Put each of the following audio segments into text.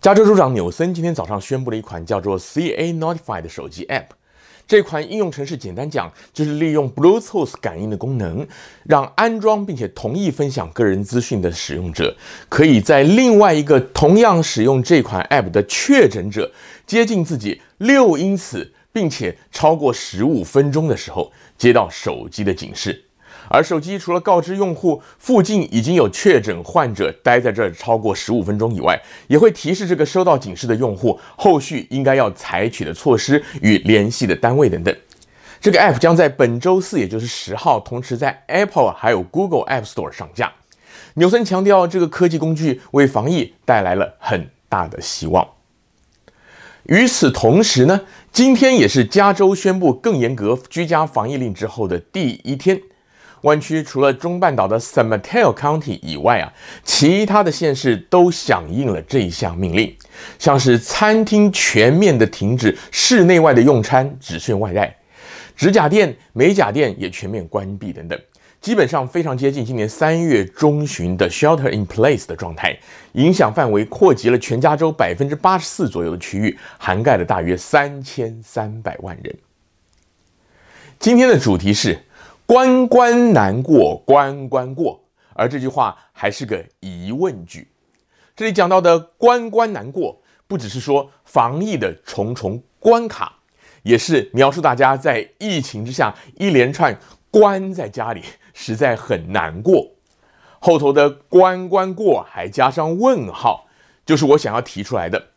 加州州长纽森今天早上宣布了一款叫做 CA Notify 的手机 App。这款应用程式简单讲就是利用 Bluetooth 感应的功能，让安装并且同意分享个人资讯的使用者，可以在另外一个同样使用这款 App 的确诊者接近自己六英尺，并且超过十五分钟的时候，接到手机的警示。而手机除了告知用户附近已经有确诊患者待在这超过十五分钟以外，也会提示这个收到警示的用户后续应该要采取的措施与联系的单位等等。这个 App 将在本周四，也就是十号，同时在 Apple 还有 Google App Store 上架。纽森强调，这个科技工具为防疫带来了很大的希望。与此同时呢，今天也是加州宣布更严格居家防疫令之后的第一天。湾区除了中半岛的 San Mateo County 以外啊，其他的县市都响应了这一项命令，像是餐厅全面的停止室内外的用餐，只限外带；指甲店、美甲店也全面关闭等等，基本上非常接近今年三月中旬的 Shelter in Place 的状态，影响范围扩及了全加州百分之八十四左右的区域，涵盖了大约三千三百万人。今天的主题是。关关难过关关过，而这句话还是个疑问句。这里讲到的关关难过，不只是说防疫的重重关卡，也是描述大家在疫情之下一连串关在家里，实在很难过。后头的关关过还加上问号，就是我想要提出来的：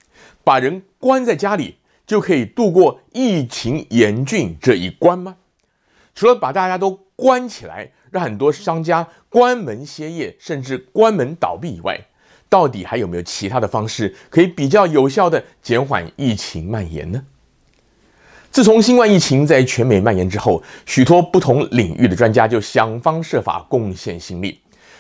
把人关在家里就可以度过疫情严峻这一关吗？除了把大家都关起来，让很多商家关门歇业，甚至关门倒闭以外，到底还有没有其他的方式可以比较有效地减缓疫情蔓延呢？自从新冠疫情在全美蔓延之后，许多不同领域的专家就想方设法贡献心力，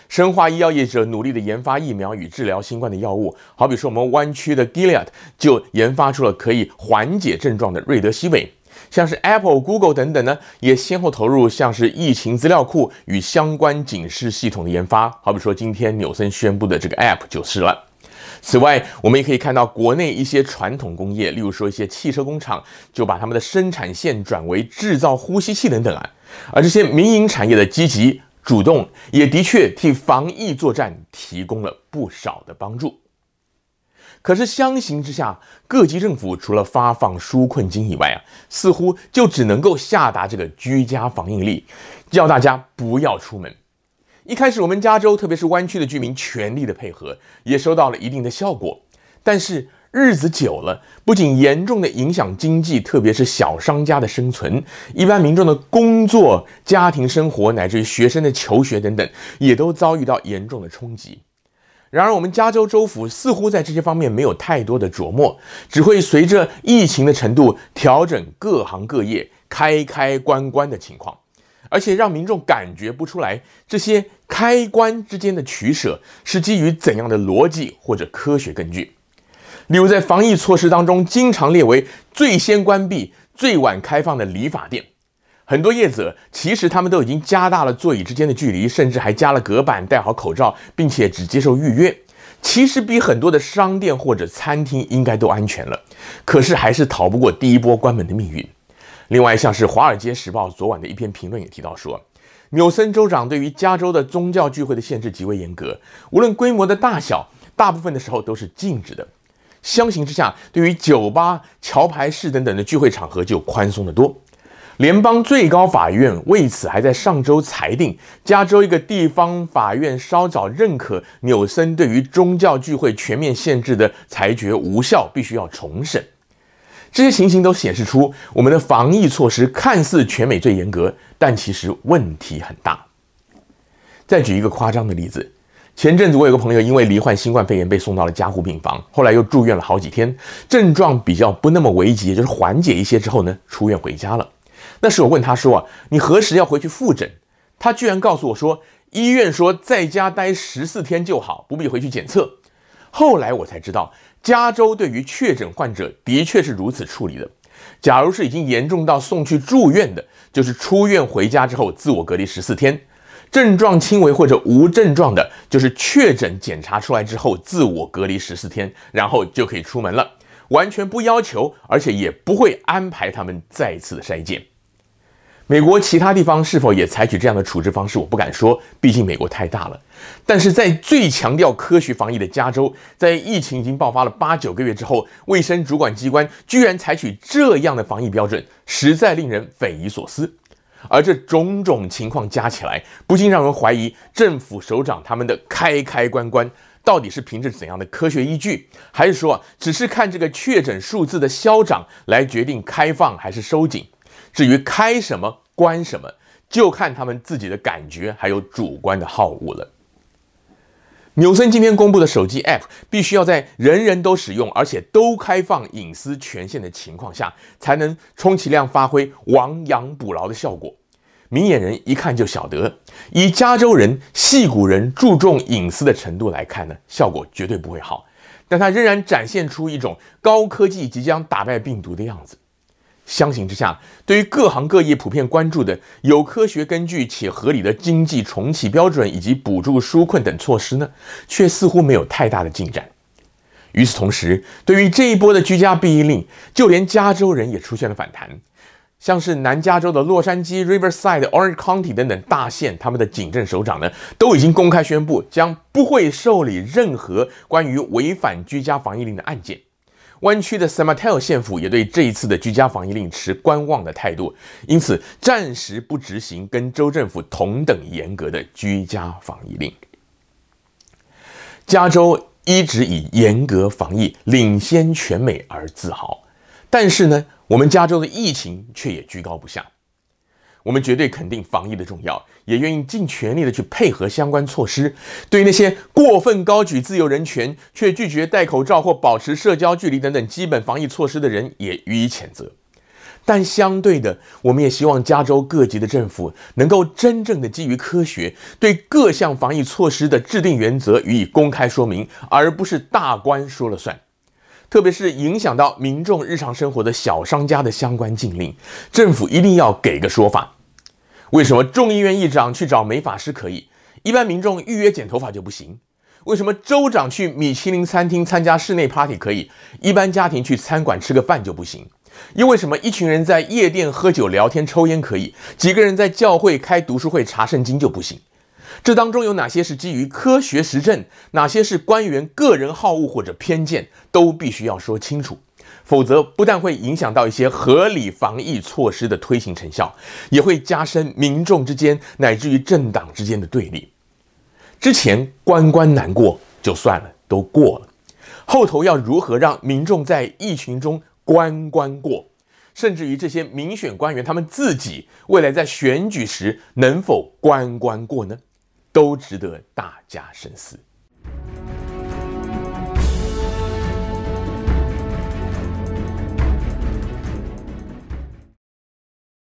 生化医药业者努力的研发疫苗与治疗新冠的药物，好比说我们湾区的 Gilead 就研发出了可以缓解症状的瑞德西韦。像是 Apple、Google 等等呢，也先后投入像是疫情资料库与相关警示系统的研发。好比说，今天纽森宣布的这个 App 就是了。此外，我们也可以看到国内一些传统工业，例如说一些汽车工厂，就把他们的生产线转为制造呼吸器等等啊。而这些民营产业的积极主动，也的确替防疫作战提供了不少的帮助。可是相形之下，各级政府除了发放纾困金以外啊，似乎就只能够下达这个居家防疫令，叫大家不要出门。一开始我们加州，特别是湾区的居民全力的配合，也收到了一定的效果。但是日子久了，不仅严重的影响经济，特别是小商家的生存，一般民众的工作、家庭生活，乃至于学生的求学等等，也都遭遇到严重的冲击。然而，我们加州州府似乎在这些方面没有太多的琢磨，只会随着疫情的程度调整各行各业开开关关的情况，而且让民众感觉不出来这些开关之间的取舍是基于怎样的逻辑或者科学根据。例如，在防疫措施当中，经常列为最先关闭、最晚开放的理发店。很多业者其实他们都已经加大了座椅之间的距离，甚至还加了隔板，戴好口罩，并且只接受预约。其实比很多的商店或者餐厅应该都安全了，可是还是逃不过第一波关门的命运。另外，像是《华尔街时报》昨晚的一篇评论也提到说，纽森州长对于加州的宗教聚会的限制极为严格，无论规模的大小，大部分的时候都是禁止的。相形之下，对于酒吧、桥牌室等等的聚会场合就宽松得多。联邦最高法院为此还在上周裁定，加州一个地方法院稍早认可纽森对于宗教聚会全面限制的裁决无效，必须要重审。这些情形都显示出，我们的防疫措施看似全美最严格，但其实问题很大。再举一个夸张的例子，前阵子我有个朋友因为罹患新冠肺炎被送到了加护病房，后来又住院了好几天，症状比较不那么危急，也就是缓解一些之后呢，出院回家了。那时我问他说啊，你何时要回去复诊？他居然告诉我说，医院说在家待十四天就好，不必回去检测。后来我才知道，加州对于确诊患者的确是如此处理的。假如是已经严重到送去住院的，就是出院回家之后自我隔离十四天。症状轻微或者无症状的，就是确诊检查出来之后自我隔离十四天，然后就可以出门了，完全不要求，而且也不会安排他们再次的筛检。美国其他地方是否也采取这样的处置方式？我不敢说，毕竟美国太大了。但是在最强调科学防疫的加州，在疫情已经爆发了八九个月之后，卫生主管机关居然采取这样的防疫标准，实在令人匪夷所思。而这种种情况加起来，不禁让人怀疑政府首长他们的开开关关到底是凭着怎样的科学依据，还是说，只是看这个确诊数字的消长来决定开放还是收紧？至于开什么关什么，就看他们自己的感觉还有主观的好恶了。纽森今天公布的手机 App 必须要在人人都使用，而且都开放隐私权限的情况下，才能充其量发挥亡羊补牢的效果。明眼人一看就晓得，以加州人、矽谷人注重隐私的程度来看呢，效果绝对不会好。但它仍然展现出一种高科技即将打败病毒的样子。相形之下，对于各行各业普遍关注的有科学根据且合理的经济重启标准以及补助纾困等措施呢，却似乎没有太大的进展。与此同时，对于这一波的居家避疫令，就连加州人也出现了反弹，像是南加州的洛杉矶、Riverside、Orange County 等等大县，他们的警政首长呢，都已经公开宣布将不会受理任何关于违反居家防疫令的案件。湾区的 San Mateo 县府也对这一次的居家防疫令持观望的态度，因此暂时不执行跟州政府同等严格的居家防疫令。加州一直以严格防疫领先全美而自豪，但是呢，我们加州的疫情却也居高不下。我们绝对肯定防疫的重要，也愿意尽全力的去配合相关措施。对于那些过分高举自由人权，却拒绝戴口罩或保持社交距离等等基本防疫措施的人，也予以谴责。但相对的，我们也希望加州各级的政府能够真正的基于科学，对各项防疫措施的制定原则予以公开说明，而不是大官说了算。特别是影响到民众日常生活的小商家的相关禁令，政府一定要给个说法。为什么众议院议长去找美发师可以，一般民众预约剪头发就不行？为什么州长去米其林餐厅参加室内 party 可以，一般家庭去餐馆吃个饭就不行？又为什么一群人在夜店喝酒聊天抽烟可以，几个人在教会开读书会查圣经就不行？这当中有哪些是基于科学实证，哪些是官员个人好恶或者偏见，都必须要说清楚，否则不但会影响到一些合理防疫措施的推行成效，也会加深民众之间乃至于政党之间的对立。之前关关难过就算了，都过了，后头要如何让民众在疫情中关关过，甚至于这些民选官员他们自己未来在选举时能否关关过呢？都值得大家深思。